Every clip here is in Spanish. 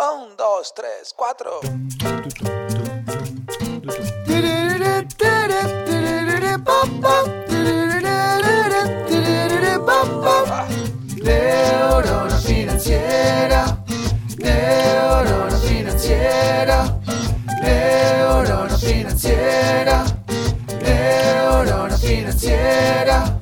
Un, dos, tres, cuatro. Neurona financiera, financiera, financiera, financiera.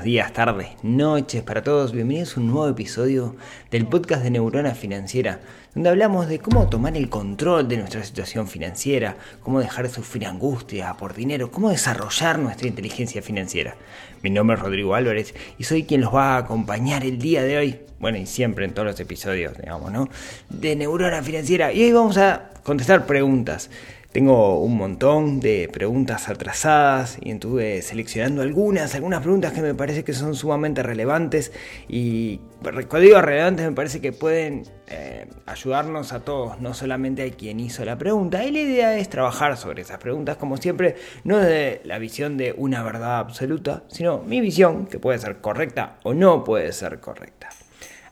Buenos días, tardes, noches para todos. Bienvenidos a un nuevo episodio del podcast de Neurona Financiera, donde hablamos de cómo tomar el control de nuestra situación financiera, cómo dejar de sufrir angustia por dinero, cómo desarrollar nuestra inteligencia financiera. Mi nombre es Rodrigo Álvarez y soy quien los va a acompañar el día de hoy, bueno, y siempre en todos los episodios, digamos, ¿no? De Neurona Financiera. Y hoy vamos a contestar preguntas. Tengo un montón de preguntas atrasadas y estuve seleccionando algunas, algunas preguntas que me parece que son sumamente relevantes y cuando relevantes me parece que pueden eh, ayudarnos a todos, no solamente a quien hizo la pregunta. Y la idea es trabajar sobre esas preguntas, como siempre, no desde la visión de una verdad absoluta, sino mi visión, que puede ser correcta o no puede ser correcta.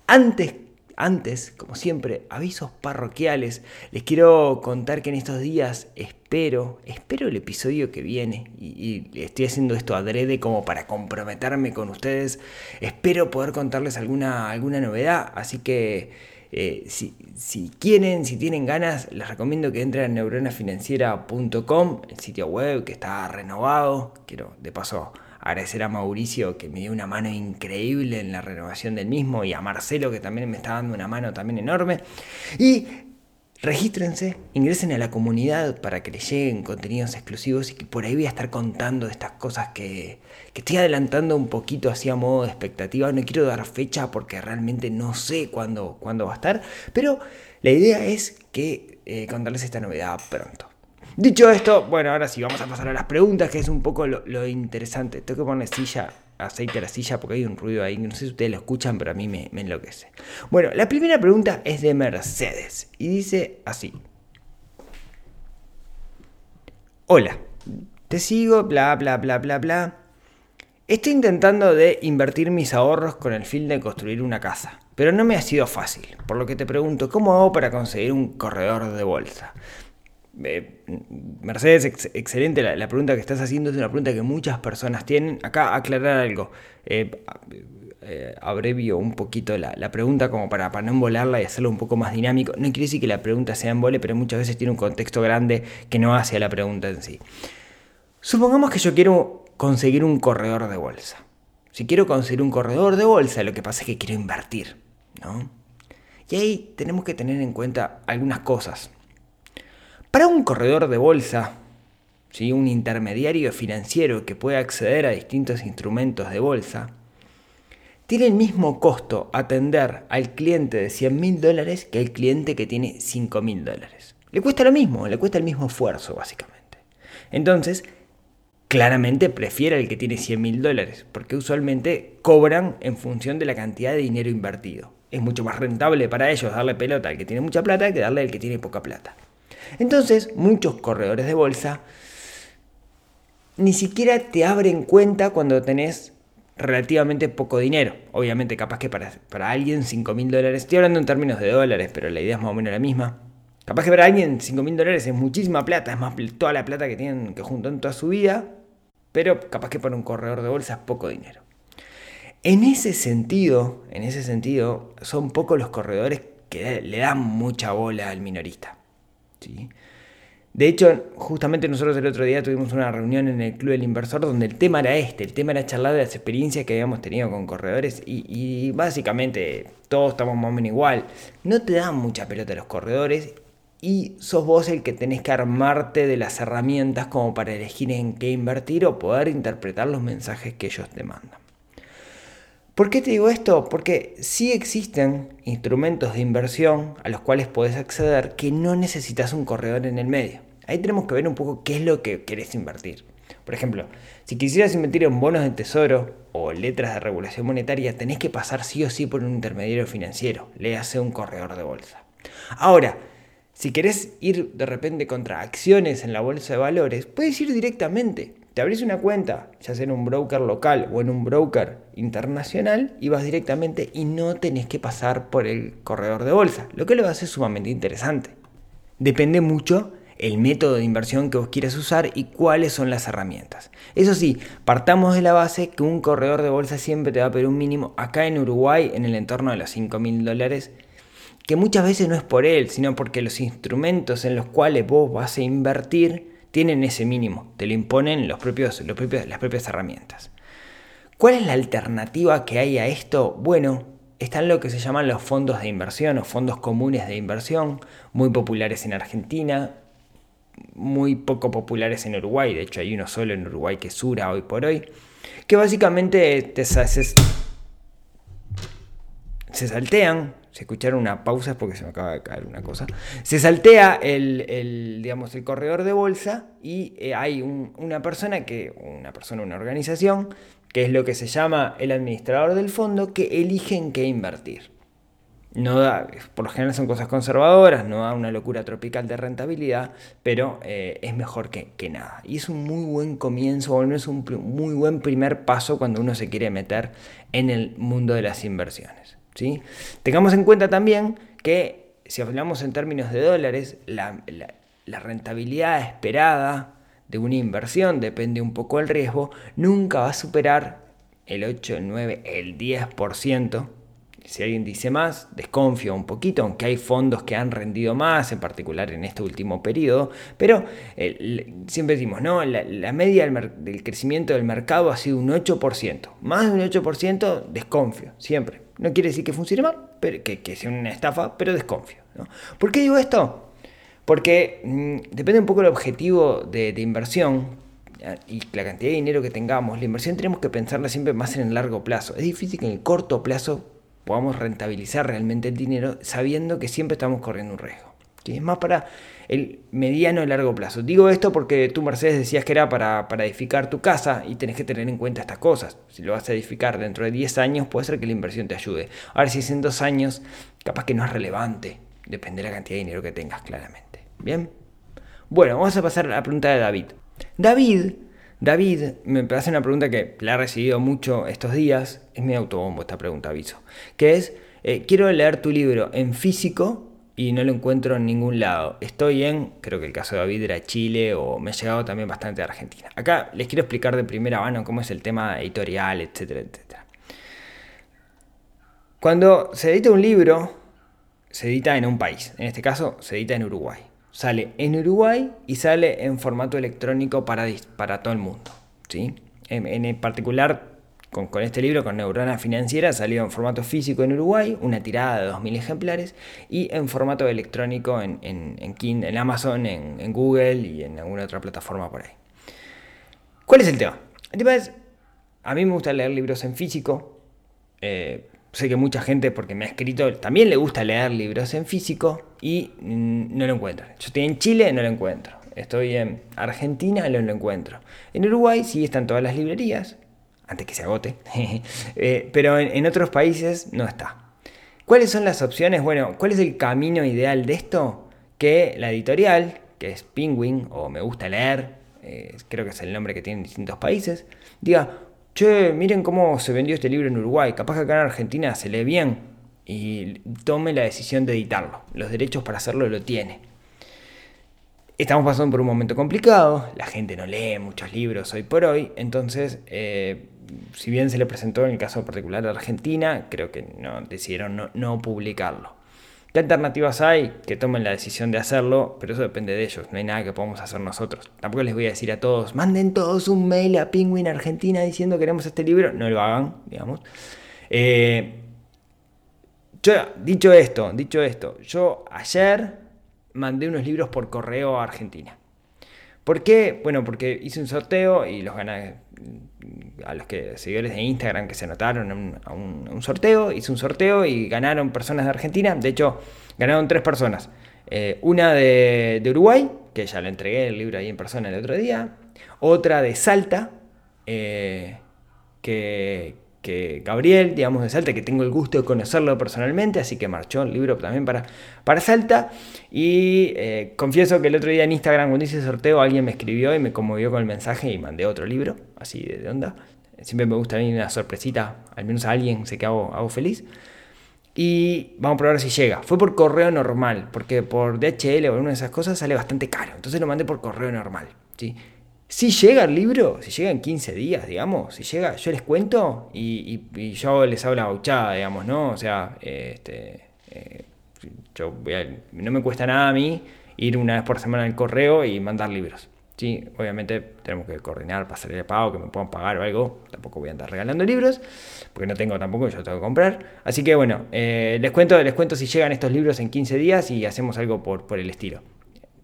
Antes antes, como siempre, avisos parroquiales. Les quiero contar que en estos días espero, espero el episodio que viene, y, estoy haciendo esto adrede como para comprometerme con ustedes. Espero poder contarles alguna, alguna novedad, así que eh, si, si, quieren, si tienen ganas, les recomiendo que entren a neuronafinanciera.com, el sitio web que está renovado. Quiero, de paso, agradecer a Mauricio que me dio una mano increíble en la renovación del mismo y a Marcelo que también me está dando una mano también enorme. Y regístrense, ingresen a la comunidad para que les lleguen contenidos exclusivos y que por ahí voy a estar contando de estas cosas que, que estoy adelantando un poquito así a modo de expectativa. No quiero dar fecha porque realmente no sé cuándo, cuándo va a estar, pero la idea es que eh, contarles esta novedad pronto. Dicho esto, bueno, ahora sí, vamos a pasar a las preguntas, que es un poco lo, interesante. Tengo que poner silla, aceite a la silla porque hay un ruido ahí, no sé si ustedes lo escuchan, pero a mí me, me enloquece. Bueno, la primera pregunta es de Mercedes y dice así. Hola, te sigo, bla, bla, bla, bla, bla. Estoy intentando de invertir mis ahorros con el fin de construir una casa, pero no me ha sido fácil, por lo que te pregunto, ¿cómo hago para conseguir un corredor de bolsa? Eh, Mercedes, ex excelente la, pregunta que estás haciendo, es una pregunta que muchas personas tienen. Acá aclarar algo. Eh, eh, abrevio un poquito la, pregunta como para, para, no embolarla y hacerlo un poco más dinámico. No quiere decir que la pregunta sea embole, pero muchas veces tiene un contexto grande que no hace a la pregunta en sí. Supongamos que yo quiero conseguir un corredor de bolsa. Si quiero conseguir un corredor de bolsa, lo que pasa es que quiero invertir, ¿no? Y ahí tenemos que tener en cuenta algunas cosas. Para un corredor de bolsa, ¿sí? un intermediario financiero que puede acceder a distintos instrumentos de bolsa, tiene el mismo costo atender al cliente de 100 mil dólares que al cliente que tiene 5 mil dólares. Le cuesta lo mismo, le cuesta el mismo esfuerzo básicamente. Entonces, claramente prefiere el que tiene 100 mil dólares, porque usualmente cobran en función de la cantidad de dinero invertido. Es mucho más rentable para ellos darle pelota al que tiene mucha plata que darle al que tiene poca plata. Entonces, muchos corredores de bolsa ni siquiera te abren cuenta cuando tenés relativamente poco dinero. Obviamente, capaz que para, para alguien 5 mil dólares, estoy hablando en términos de dólares, pero la idea es más o menos la misma. Capaz que para alguien 5 mil dólares es muchísima plata, es más toda la plata que tienen que juntar en toda su vida, pero capaz que para un corredor de bolsa es poco dinero. En ese sentido, en ese sentido, son pocos los corredores que le dan mucha bola al minorista. ¿Sí? De hecho, justamente nosotros el otro día tuvimos una reunión en el Club del Inversor donde el tema era este, el tema era charlar de las experiencias que habíamos tenido con corredores y, y básicamente todos estamos más o menos igual. No te dan mucha pelota los corredores y sos vos el que tenés que armarte de las herramientas como para elegir en qué invertir o poder interpretar los mensajes que ellos te mandan. ¿Por qué te digo esto? Porque sí existen instrumentos de inversión a los cuales podés acceder que no necesitas un corredor en el medio. Ahí tenemos que ver un poco qué es lo que querés invertir. Por ejemplo, si quisieras invertir en bonos de tesoro o letras de regulación monetaria, tenés que pasar sí o sí por un intermediario financiero, le hace un corredor de bolsa. Ahora, si querés ir de repente contra acciones en la bolsa de valores, puedes ir directamente. Te abrís una cuenta, ya sea en un broker local o en un broker internacional, y vas directamente y no tenés que pasar por el corredor de bolsa, lo que lo hace sumamente interesante. Depende mucho el método de inversión que vos quieras usar y cuáles son las herramientas. Eso sí, partamos de la base que un corredor de bolsa siempre te va a pedir un mínimo acá en Uruguay en el entorno de los 5 mil dólares, que muchas veces no es por él, sino porque los instrumentos en los cuales vos vas a invertir tienen ese mínimo, te lo imponen los propios, las propias herramientas. ¿Cuál es la alternativa que hay a esto? Bueno, están lo que se llaman los fondos de inversión o fondos comunes de inversión, muy populares en Argentina, muy poco populares en Uruguay, de hecho hay uno solo en Uruguay que es Sura hoy por hoy, que básicamente te, se, se saltean, se escucharon una pausa porque se me acaba de caer una cosa, se saltea el, digamos, el corredor de bolsa y eh, hay una persona que, una persona, una organización, que es lo que se llama el administrador del fondo, que elige en qué invertir. No da, por lo general son cosas conservadoras, no da una locura tropical de rentabilidad, pero eh, es mejor que, nada. Y es un muy buen comienzo, o no es un muy buen primer paso cuando uno se quiere meter en el mundo de las inversiones. Tengamos en cuenta también que si hablamos en términos de dólares, la, rentabilidad esperada de una inversión, depende un poco del riesgo, nunca va a superar el 8, el 9, el 10% si alguien dice más, desconfío un poquito, aunque hay fondos que han rendido más, en particular en este último periodo, pero siempre decimos, no, la, media del, crecimiento del mercado ha sido un 8%, más de un 8% desconfío, siempre. No quiere decir que funcione mal, pero, que, sea una estafa, pero desconfío. ¿Por qué digo esto? Porque mm, depende un poco del objetivo de, de inversión, y la cantidad de dinero que tengamos, la inversión tenemos que pensarla siempre más en el largo plazo. Es difícil que en el corto plazo podamos rentabilizar realmente el dinero sabiendo que siempre estamos corriendo un riesgo. Es más para el mediano y largo plazo. Digo esto porque tú, Mercedes, decías que era para, edificar tu casa y tenés que tener en cuenta estas cosas. Si lo vas a edificar dentro de 10 años, puede ser que la inversión te ayude. Ahora, si es en 2 años, capaz que no es relevante. Depende de la cantidad de dinero que tengas, claramente. Bien. Bueno, vamos a pasar a la pregunta de David. David David me hace una pregunta que la he recibido mucho estos días, es mi autobombo esta pregunta, aviso, que es, eh, quiero leer tu libro en físico y no lo encuentro en ningún lado. Estoy en, creo que el caso de David era Chile o me ha llegado también bastante de Argentina. Acá les quiero explicar de primera mano cómo es el tema editorial, etcétera, etcétera. Cuando se edita un libro, se edita en un país, en este caso se edita en Uruguay sale en Uruguay y sale en formato electrónico para, para todo el mundo. ¿sí? En, particular, con, este libro, con Neurona Financiera, salió en formato físico en Uruguay, una tirada de 2.000 ejemplares, y en formato electrónico en, en, Amazon, en, Google y en alguna otra plataforma por ahí. ¿Cuál es el tema? El tema es, a mí me gusta leer libros en físico. Eh, sé que mucha gente, porque me ha escrito, también le gusta leer libros en físico y no lo encuentran. Yo estoy en Chile, no lo encuentro. Estoy en Argentina, no lo encuentro. En Uruguay sí están todas las librerías, antes que se agote, eh, pero en, otros países no está. ¿Cuáles son las opciones? Bueno, ¿cuál es el camino ideal de esto? Que la editorial, que es Penguin o Me Gusta Leer, eh, creo que es el nombre que tienen distintos países, diga, che, miren cómo se vendió este libro en Uruguay, capaz que acá en Argentina se lee bien y tome la decisión de editarlo. Los derechos para hacerlo lo tiene. Estamos pasando por un momento complicado, la gente no lee muchos libros hoy por hoy, entonces, eh, si bien se le presentó en el caso particular de Argentina, creo que no, decidieron no publicarlo. ¿Qué alternativas hay? Que tomen la decisión de hacerlo, pero eso depende de ellos, no hay nada que podamos hacer nosotros. Tampoco les voy a decir a todos, manden todos un mail a Penguin Argentina diciendo que queremos este libro, no lo hagan, digamos. Eh, yo, dicho esto, dicho esto, yo ayer mandé unos libros por correo a Argentina. ¿Por qué? Bueno, porque hice un sorteo y los gané a los que seguidores de Instagram que se anotaron a un, sorteo, hice un sorteo y ganaron personas de Argentina, de hecho ganaron tres personas, eh, una de, Uruguay, que ya le entregué el libro ahí en persona el otro día, otra de Salta, eh, que, Gabriel, digamos, de Salta, que tengo el gusto de conocerlo personalmente, así que marchó el libro también para, para Salta. Y eh, confieso que el otro día en Instagram, cuando hice sorteo, alguien me escribió y me conmovió con el mensaje y mandé otro libro, así de onda. Siempre me gusta a una sorpresita, al menos a alguien sé que hago, hago feliz. Y vamos a probar si llega. Fue por correo normal, porque por DHL o alguna de esas cosas sale bastante caro. Entonces lo mandé por correo normal. ¿sí? Si llega el libro, si llega en 15 días, digamos, si llega, yo les cuento y, yo les hago la bauchada, digamos, ¿no? O sea, este, eh, yo no me cuesta nada a mí ir una vez por semana al correo y mandar libros. Sí, obviamente tenemos que coordinar salir de pago, que me puedan pagar o algo. Tampoco voy a andar regalando libros, porque no tengo tampoco, yo tengo que comprar. Así que bueno, eh, les, cuento, les cuento si llegan estos libros en 15 días y hacemos algo por, por el estilo.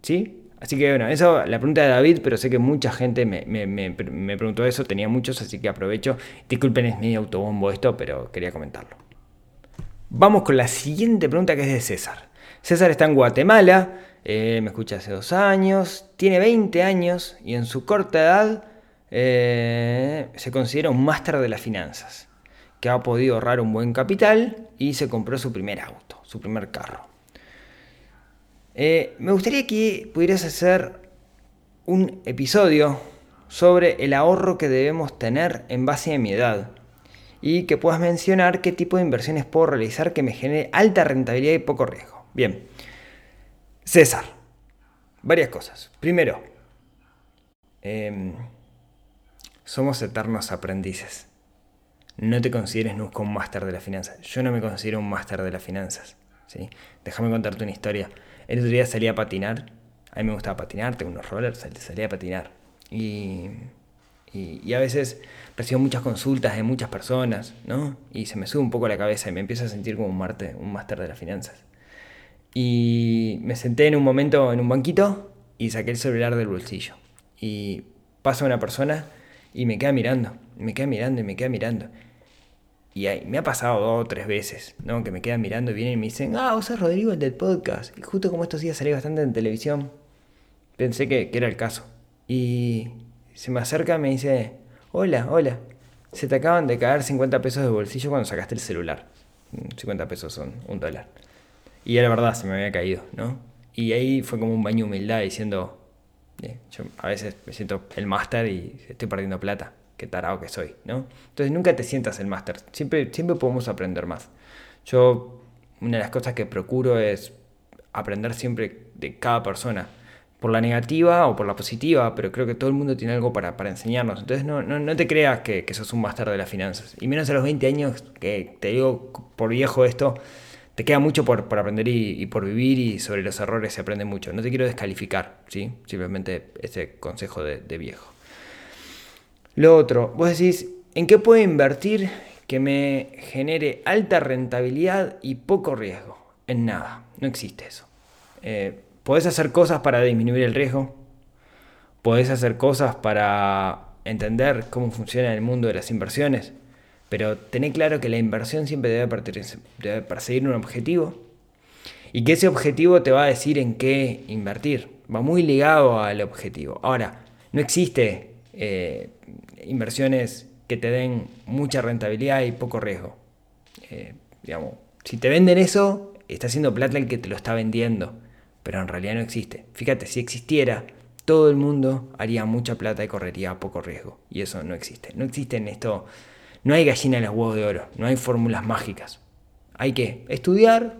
¿Sí? Así que bueno, eso la pregunta de David, pero sé que mucha gente me, preguntó eso, tenía muchos, así que aprovecho. Disculpen, es medio autobombo esto, pero quería comentarlo. Vamos con la siguiente pregunta que es de César. César está en Guatemala, eh, me escucha hace dos años, tiene 20 años y en su corta edad eh, se considera un máster de las finanzas, que ha podido ahorrar un buen capital y se compró su primer auto, su primer carro. Eh, me gustaría que pudieras hacer un episodio sobre el ahorro que debemos tener en base a mi edad y que puedas mencionar qué tipo de inversiones puedo realizar que me genere alta rentabilidad y poco riesgo. Bien, César, varias cosas. Primero, em, somos eternos aprendices. No te consideres nunca un máster de las finanzas. Yo no me considero un máster de las finanzas. ¿sí? Déjame contarte una historia. El otro día salí a patinar. A mí me gustaba patinar, tengo unos rollers, salí a patinar. Y, y, a veces recibo muchas consultas de muchas personas, ¿no? Y se me sube un poco la cabeza y me empiezo a sentir como un, marte, un máster de las finanzas. Y me senté en un momento en un banquito y saqué el celular del bolsillo. Y pasa una persona y me queda mirando, me queda mirando y me queda mirando. Y me ha pasado dos o tres veces, ¿no? Que me quedan mirando y vienen y me dicen, ah, vos sos Rodrigo el del podcast. Y justo como estos días salí bastante en televisión, pensé que, era el caso. Y se me acerca y me dice, hola, hola, se te acaban de caer 50 pesos de bolsillo cuando sacaste el celular. 50 pesos son un dólar. Y era verdad, se me había caído, ¿no? Y ahí fue como un baño de humildad diciendo, eh, yo a veces me siento el máster y estoy perdiendo plata qué tarado que soy, ¿no? Entonces nunca te sientas el máster, siempre, siempre podemos aprender más. Yo, una de las cosas que procuro es aprender siempre de cada persona, por la negativa o por la positiva, pero creo que todo el mundo tiene algo para, para enseñarnos. Entonces no, no, no te creas que, que, sos un máster de las finanzas, y menos a los 20 años, que te digo por viejo esto, te queda mucho por, por aprender y, por vivir y sobre los errores se aprende mucho. No te quiero descalificar, ¿sí? simplemente ese consejo de, de viejo. Lo otro, vos decís, ¿en qué puedo invertir que me genere alta rentabilidad y poco riesgo? En nada, no existe eso. Eh, podés hacer cosas para disminuir el riesgo, podés hacer cosas para entender cómo funciona el mundo de las inversiones, pero tené claro que la inversión siempre debe, perseguir un objetivo y que ese objetivo te va a decir en qué invertir. Va muy ligado al objetivo. Ahora, no existe eh, inversiones que te den mucha rentabilidad y poco riesgo. Eh, digamos, si te venden eso, está haciendo plata el que te lo está vendiendo, pero en realidad no existe. Fíjate, si existiera, todo el mundo haría mucha plata y correría poco riesgo, y eso no existe. No existe en esto, no hay gallina en los huevos de oro, no hay fórmulas mágicas. Hay que estudiar,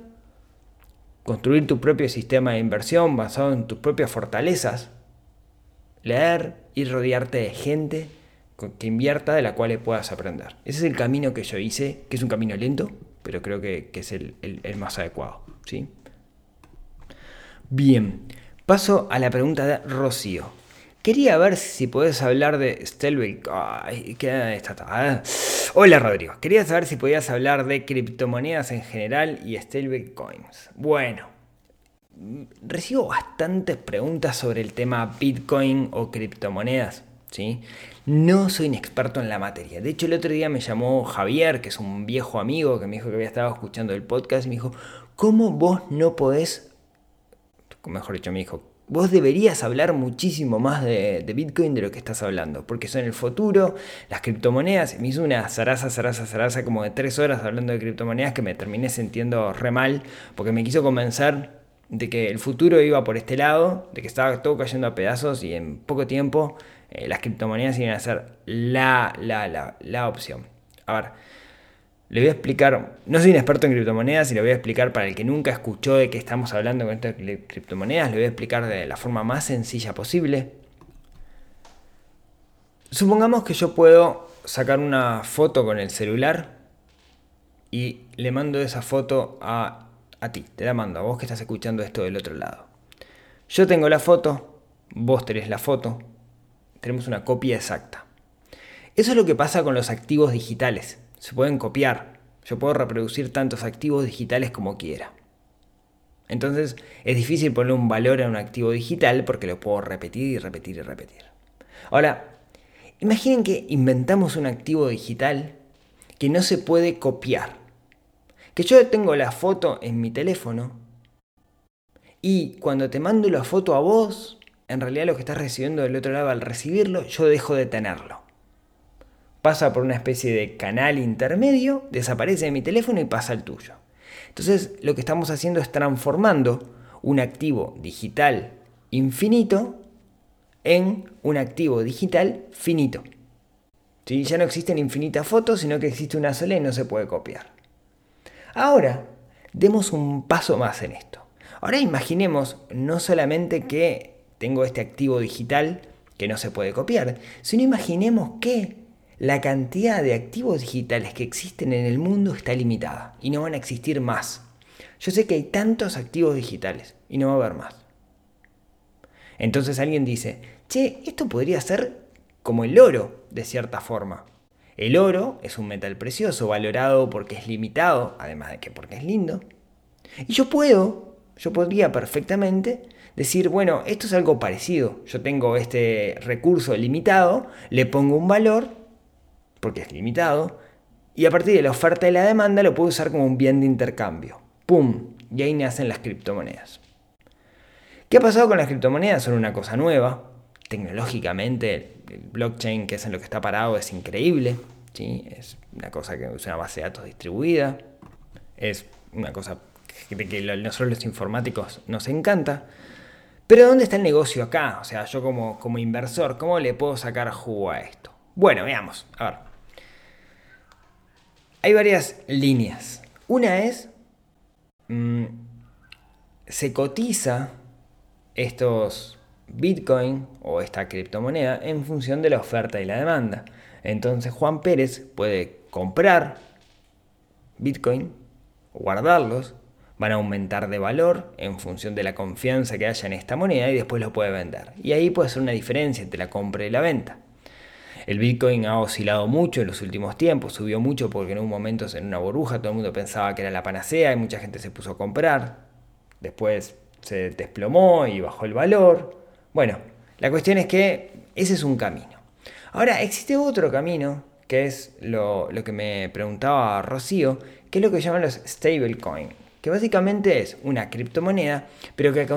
construir tu propio sistema de inversión basado en tus propias fortalezas, leer y rodearte de gente que invierta de la cual puedas aprender. Ese es el camino que yo hice, que es un camino lento, pero creo que, es el, más adecuado. ¿sí? Bien, paso a la pregunta de Rocío. Quería ver si podés hablar de Stelbeck. Hola Rodrigo. Quería saber si podías hablar de criptomonedas en general y Stelbeck Coins. Bueno, recibo bastantes preguntas sobre el tema Bitcoin o criptomonedas. ¿Sí? No soy un experto en la materia. De hecho, el otro día me llamó Javier, que es un viejo amigo, que me dijo que había estado escuchando el podcast, y me dijo, ¿cómo vos no podés, mejor dicho, me dijo, vos deberías hablar muchísimo más de, Bitcoin de lo que estás hablando, porque son el futuro, las criptomonedas. Me hizo una zaraza, zaraza, zaraza como de tres horas hablando de criptomonedas que me terminé sintiendo re mal, porque me quiso convencer de que el futuro iba por este lado, de que estaba todo cayendo a pedazos y en poco tiempo eh, las criptomonedas iban a ser la, la, la, la opción. A ver, le voy a explicar, no soy un experto en criptomonedas y le voy a explicar para el que nunca escuchó de qué estamos hablando con estas criptomonedas, le voy a explicar de la forma más sencilla posible. Supongamos que yo puedo sacar una foto con el celular y le mando esa foto a, a ti, te la mando a vos que estás escuchando esto del otro lado. Yo tengo la foto, vos tenés la foto, tenemos una copia exacta. Eso es lo que pasa con los activos digitales se pueden copiar. Yo puedo reproducir tantos activos digitales como quiera. Entonces es difícil poner un valor a un activo digital porque lo puedo repetir y repetir y repetir. Ahora, imaginen que inventamos un activo digital que no se puede copiar. Que yo tengo la foto en mi teléfono y cuando te mando la foto a vos, en realidad lo que estás recibiendo del otro lado al recibirlo, yo dejo de tenerlo pasa por una especie de canal intermedio, desaparece de mi teléfono y pasa al tuyo. Entonces lo que estamos haciendo es transformando un activo digital infinito en un activo digital finito. Ya no existen infinitas fotos, sino que existe una sola y no se puede copiar. Ahora, demos un paso más en esto. Ahora imaginemos no solamente que tengo este activo digital que no se puede copiar, sino imaginemos que la cantidad de activos digitales que existen en el mundo está limitada y no van a existir más. Yo sé que hay tantos activos digitales y no va a haber más. Entonces alguien dice, che, esto podría ser como el oro, de cierta forma. El oro es un metal precioso, valorado porque es limitado, además de que porque es lindo. Y yo puedo, yo podría perfectamente decir, bueno, esto es algo parecido. Yo tengo este recurso limitado, le pongo un valor porque es limitado, y a partir de la oferta y la demanda lo puedo usar como un bien de intercambio. ¡Pum! Y ahí nacen las criptomonedas. ¿Qué ha pasado con las criptomonedas? Son una cosa nueva. Tecnológicamente, el blockchain, que es en lo que está parado, es increíble. ¿sí? Es una cosa que es una base de datos distribuida. Es una cosa que, que nosotros los informáticos nos encanta. Pero ¿dónde está el negocio acá? O sea, yo como, como inversor, ¿cómo le puedo sacar jugo a esto? Bueno, veamos. A ver hay varias líneas. Una es, mm, se cotiza estos Bitcoin o esta criptomoneda en función de la oferta y la demanda. Entonces Juan Pérez puede comprar Bitcoin, guardarlos, van a aumentar de valor en función de la confianza que haya en esta moneda y después lo puede vender. Y ahí puede ser una diferencia entre la compra y la venta. El Bitcoin ha oscilado mucho en los últimos tiempos, subió mucho porque en un momento en una burbuja todo el mundo pensaba que era la panacea y mucha gente se puso a comprar. Después se desplomó y bajó el valor. Bueno, la cuestión es que ese es un camino. Ahora, existe otro camino, que es lo, que me preguntaba Rocío, que es lo que llaman los stablecoin, que básicamente es una criptomoneda, pero que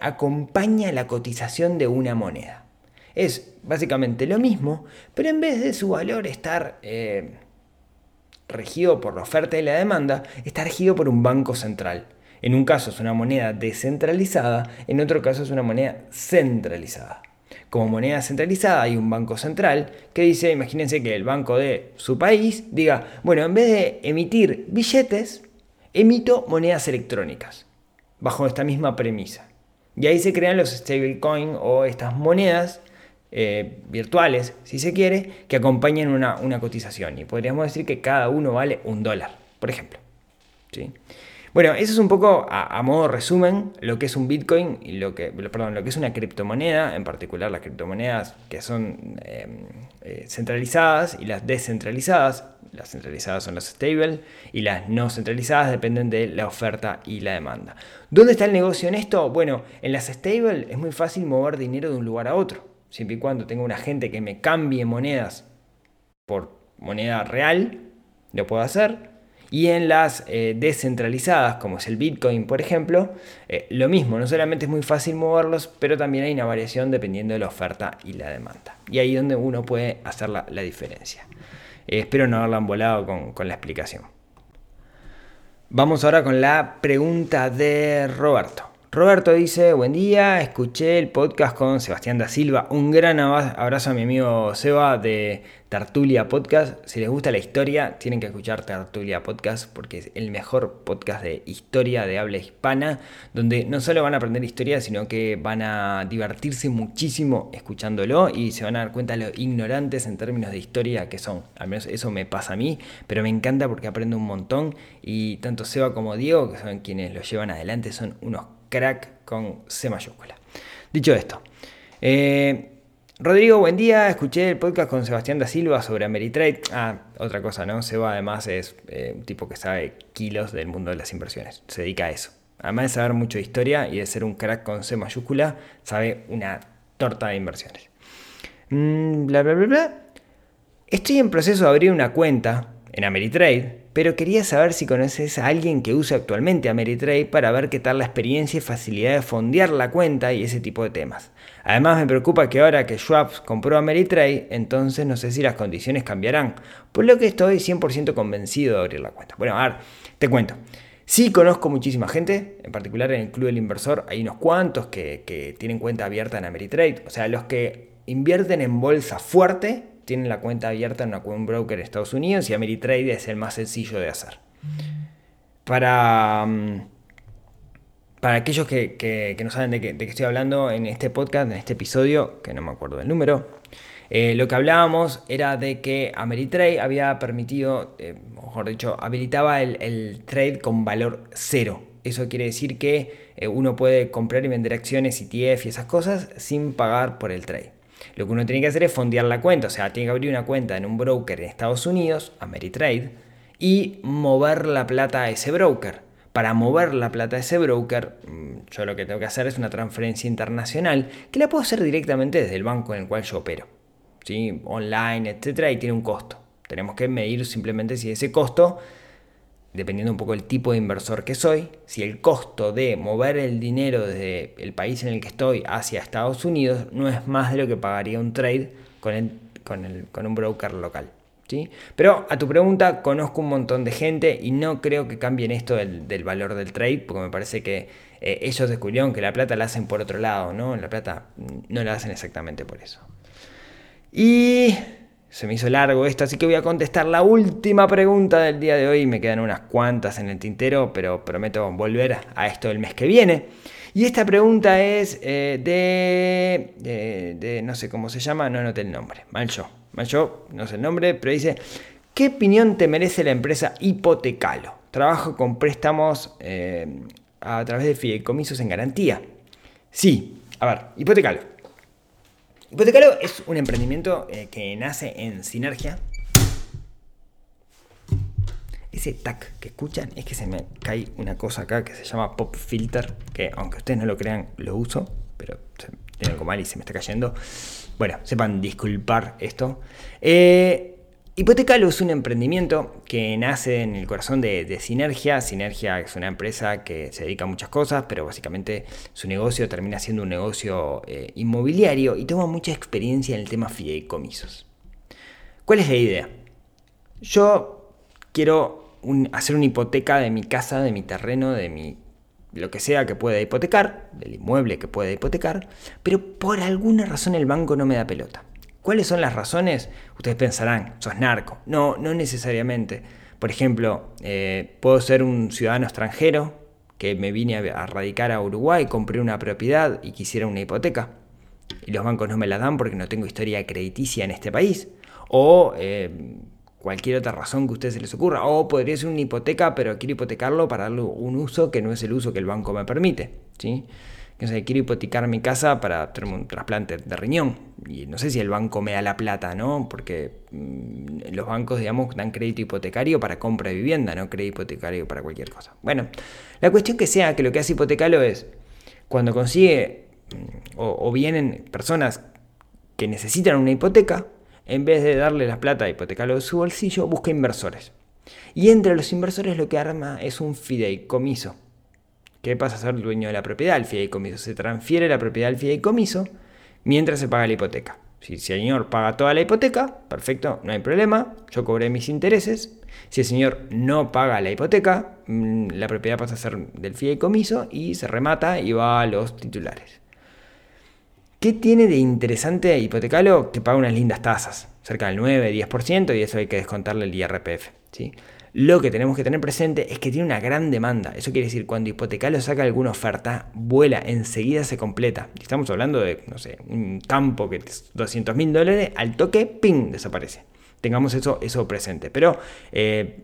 acompaña la cotización de una moneda. Es básicamente lo mismo, pero en vez de su valor estar eh, regido por la oferta y la demanda, está regido por un banco central. En un caso es una moneda descentralizada, en otro caso es una moneda centralizada. Como moneda centralizada hay un banco central que dice, imagínense que el banco de su país diga, bueno, en vez de emitir billetes, emito monedas electrónicas, bajo esta misma premisa. Y ahí se crean los stablecoin o estas monedas eh, virtuales, si se quiere, que acompañen una, una, cotización. Y podríamos decir que cada uno vale un dólar, por ejemplo. ¿sí? Bueno, eso es un poco a, modo resumen lo que es un Bitcoin y lo que, perdón, lo que es una criptomoneda, en particular las criptomonedas que son em, eh, centralizadas y las descentralizadas. Las centralizadas son las stable y las no centralizadas dependen de la oferta y la demanda. ¿Dónde está el negocio en esto? Bueno, en las stable es muy fácil mover dinero de un lugar a otro siempre y cuando tenga un agente que me cambie monedas por moneda real, lo puedo hacer. Y en las eh, descentralizadas, como es el Bitcoin, por ejemplo, eh, lo mismo, no solamente es muy fácil moverlos, pero también hay una variación dependiendo de la oferta y la demanda. Y ahí es donde uno puede hacer la, diferencia. Eh, espero no haberla volado con, con la explicación. Vamos ahora con la pregunta de Roberto. Roberto dice, buen día, escuché el podcast con Sebastián da Silva. Un gran abrazo a mi amigo Seba de Tertulia Podcast. Si les gusta la historia, tienen que escuchar Tertulia Podcast porque es el mejor podcast de historia de habla hispana, donde no solo van a aprender historia, sino que van a divertirse muchísimo escuchándolo y se van a dar cuenta lo ignorantes en términos de historia que son. Al menos eso me pasa a mí, pero me encanta porque aprendo un montón y tanto Seba como Diego, que son quienes lo llevan adelante, son unos crack con C mayúscula. Dicho esto, eh, Rodrigo, buen día. Escuché el podcast con Sebastián da Silva sobre Ameritrade. Ah, otra cosa, ¿no? Seba además es eh, un tipo que sabe kilos del mundo de las inversiones. Se dedica a eso. Además de saber mucho de historia y de ser un crack con C mayúscula, sabe una torta de inversiones. Mm, bla, bla, bla, bla. Estoy en proceso de abrir una cuenta en Ameritrade pero quería saber si conoces a alguien que use actualmente Ameritrade para ver qué tal la experiencia y facilidad de fondear la cuenta y ese tipo de temas. Además me preocupa que ahora que Schwab compró Ameritrade, entonces no sé si las condiciones cambiarán, por lo que estoy 100% convencido de abrir la cuenta. Bueno, a ver, te cuento. Sí conozco muchísima gente, en particular en el Club del Inversor hay unos cuantos que, que tienen cuenta abierta en Ameritrade, o sea, los que invierten en bolsa fuerte tienen la cuenta abierta en un broker en Estados Unidos y Ameritrade es el más sencillo de hacer. Para, mm, para aquellos que, no saben de qué, estoy hablando en este podcast, en este episodio, que no me acuerdo del número, eh, lo que hablábamos era de que Ameritrade había permitido, eh, mejor dicho, habilitaba el, trade con valor cero. Eso quiere decir que eh, uno puede comprar y vender acciones, ETF y esas cosas sin pagar por el trade. Lo que uno tiene que hacer es fondear la cuenta, o sea, tiene que abrir una cuenta en un broker en Estados Unidos, Ameritrade, y mover la plata a ese broker. Para mover la plata a ese broker, mm, yo lo que tengo que hacer es una transferencia internacional que la puedo hacer directamente desde el banco en el cual yo opero. ¿sí? Online, etcétera, y tiene un costo. Tenemos que medir simplemente si ese costo dependiendo un poco del tipo de inversor que soy, si el costo de mover el dinero desde el país en el que estoy hacia Estados Unidos no es más de lo que pagaría un trade con, con, un broker local. ¿sí? Pero a tu pregunta, conozco un montón de gente y no creo que cambien esto del, valor del trade, porque me parece que eh, ellos descubrieron que la plata la hacen por otro lado, ¿no? La plata no la hacen exactamente por eso. Y se me hizo largo esto, así que voy a contestar la última pregunta del día de hoy. Me quedan unas cuantas en el tintero, pero prometo volver a esto el mes que viene. Y esta pregunta es eh, de, de, no sé cómo se llama, no anoté el nombre. Mal yo, mal yo, no sé el nombre, pero dice, ¿qué opinión te merece la empresa Hipotecalo? Trabajo con préstamos eh, a través de fideicomisos en garantía. Sí, a ver, Hipotecalo. Hipotecalo es un emprendimiento eh, que nace en sinergia. Ese tac que escuchan es que se me cae una cosa acá que se llama Pop Filter, que aunque ustedes no lo crean, lo uso, pero tiene algo mal y se me está cayendo. Bueno, sepan disculpar esto. Eh, Hipotecalo es un emprendimiento que nace en el corazón de, Sinergia. Sinergia es una empresa que se dedica a muchas cosas, pero básicamente su negocio termina siendo un negocio eh, inmobiliario y toma mucha experiencia en el tema fideicomisos. ¿Cuál es la idea? Yo quiero hacer una hipoteca de mi casa, de mi terreno, de mi lo que sea que pueda hipotecar, del inmueble que pueda hipotecar, pero por alguna razón el banco no me da pelota. ¿Cuáles son las razones? Ustedes pensarán, sos narco. No, no necesariamente. Por ejemplo, eh, puedo ser un ciudadano extranjero que me vine a, radicar a Uruguay, compré una propiedad y quisiera una hipoteca. Y los bancos no me la dan porque no tengo historia crediticia en este país. O eh, cualquier otra razón que a ustedes se les ocurra. O podría ser una hipoteca, pero quiero hipotecarlo para darle un uso que no es el uso que el banco me permite. ¿sí? Que quiero hipotecar mi casa para tener un trasplante de riñón. Y no sé si el banco me da la plata, ¿no? Porque mm, los bancos, digamos, dan crédito hipotecario para compra de vivienda, no crédito hipotecario para cualquier cosa. Bueno, la cuestión que sea que lo que hace hipotecalo es, cuando consigue mm, o, vienen personas que necesitan una hipoteca, en vez de darle la plata a hipotecalo de su bolsillo, busca inversores. Y entre los inversores lo que arma es un fideicomiso. ¿Qué pasa a ser dueño de la propiedad? El fideicomiso. Se transfiere la propiedad al fideicomiso mientras se paga la hipoteca. Si el señor paga toda la hipoteca, perfecto, no hay problema, yo cobré mis intereses. Si el señor no paga la hipoteca, mm, la propiedad pasa a ser del fideicomiso y se remata y va a los titulares. ¿Qué tiene de interesante hipotecarlo? Que paga unas lindas tasas, cerca del 9-10%, y eso hay que descontarle el IRPF. ¿sí? Lo que tenemos que tener presente es que tiene una gran demanda. Eso quiere decir, cuando Hipotecalo saca alguna oferta, vuela, enseguida se completa. Estamos hablando de, no sé, un campo que es 200 mil dólares, al toque, ¡ping! desaparece. Tengamos eso, eso presente. Pero eh,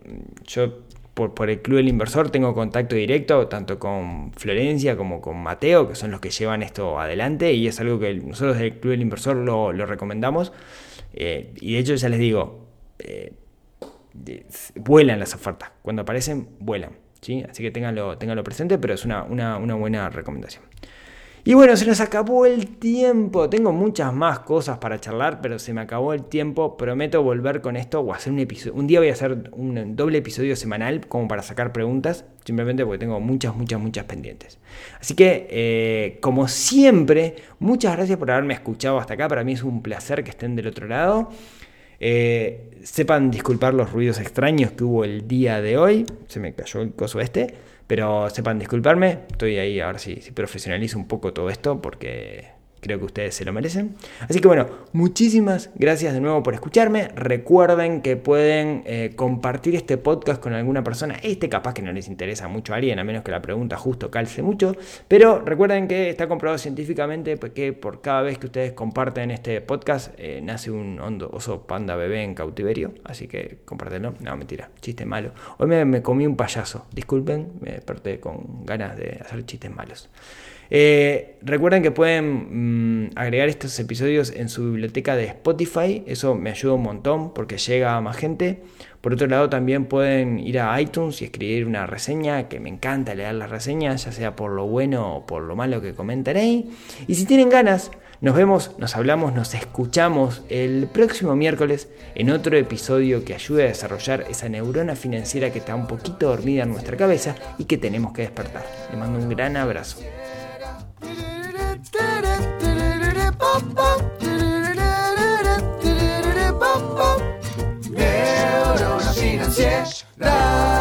yo por, el Club del Inversor tengo contacto directo tanto con Florencia como con Mateo, que son los que llevan esto adelante y es algo que nosotros del Club del Inversor lo, recomendamos. Eh, y de hecho ya les digo, eh, vuelan las ofertas. Cuando aparecen, vuelan. ¿sí? Así que ténganlo, presente, pero es una, buena recomendación. Y bueno, se nos acabó el tiempo. Tengo muchas más cosas para charlar, pero se me acabó el tiempo. Prometo volver con esto o hacer un episodio. Un día voy a hacer un doble episodio semanal como para sacar preguntas. Simplemente porque tengo muchas, muchas, muchas pendientes. Así que, eh, como siempre, muchas gracias por haberme escuchado hasta acá. Para mí es un placer que estén del otro lado. Eh, sepan disculpar los ruidos extraños que hubo el día de hoy. Se me cayó el coso este. Pero sepan disculparme. Estoy ahí a ver si, si profesionalizo un poco todo esto porque Creo que ustedes se lo merecen. Así que bueno, muchísimas gracias de nuevo por escucharme. Recuerden que pueden eh, compartir este podcast con alguna persona. Este capaz que no les interesa mucho a alguien, a menos que la pregunta justo calce mucho. Pero recuerden que está comprobado científicamente que por cada vez que ustedes comparten este podcast, eh, nace un hondo oso panda bebé en cautiverio. Así que compártenlo. No, mentira, chiste malo. Hoy me, comí un payaso. Disculpen, me desperté con ganas de hacer chistes malos. Eh, recuerden que pueden mm, agregar estos episodios en su biblioteca de Spotify, eso me ayuda un montón porque llega a más gente. Por otro lado, también pueden ir a iTunes y escribir una reseña, que me encanta leer las reseñas, ya sea por lo bueno o por lo malo que comenten ahí. Y si tienen ganas, nos vemos, nos hablamos, nos escuchamos el próximo miércoles en otro episodio que ayude a desarrollar esa neurona financiera que está un poquito dormida en nuestra cabeza y que tenemos que despertar. Les mando un gran abrazo. da.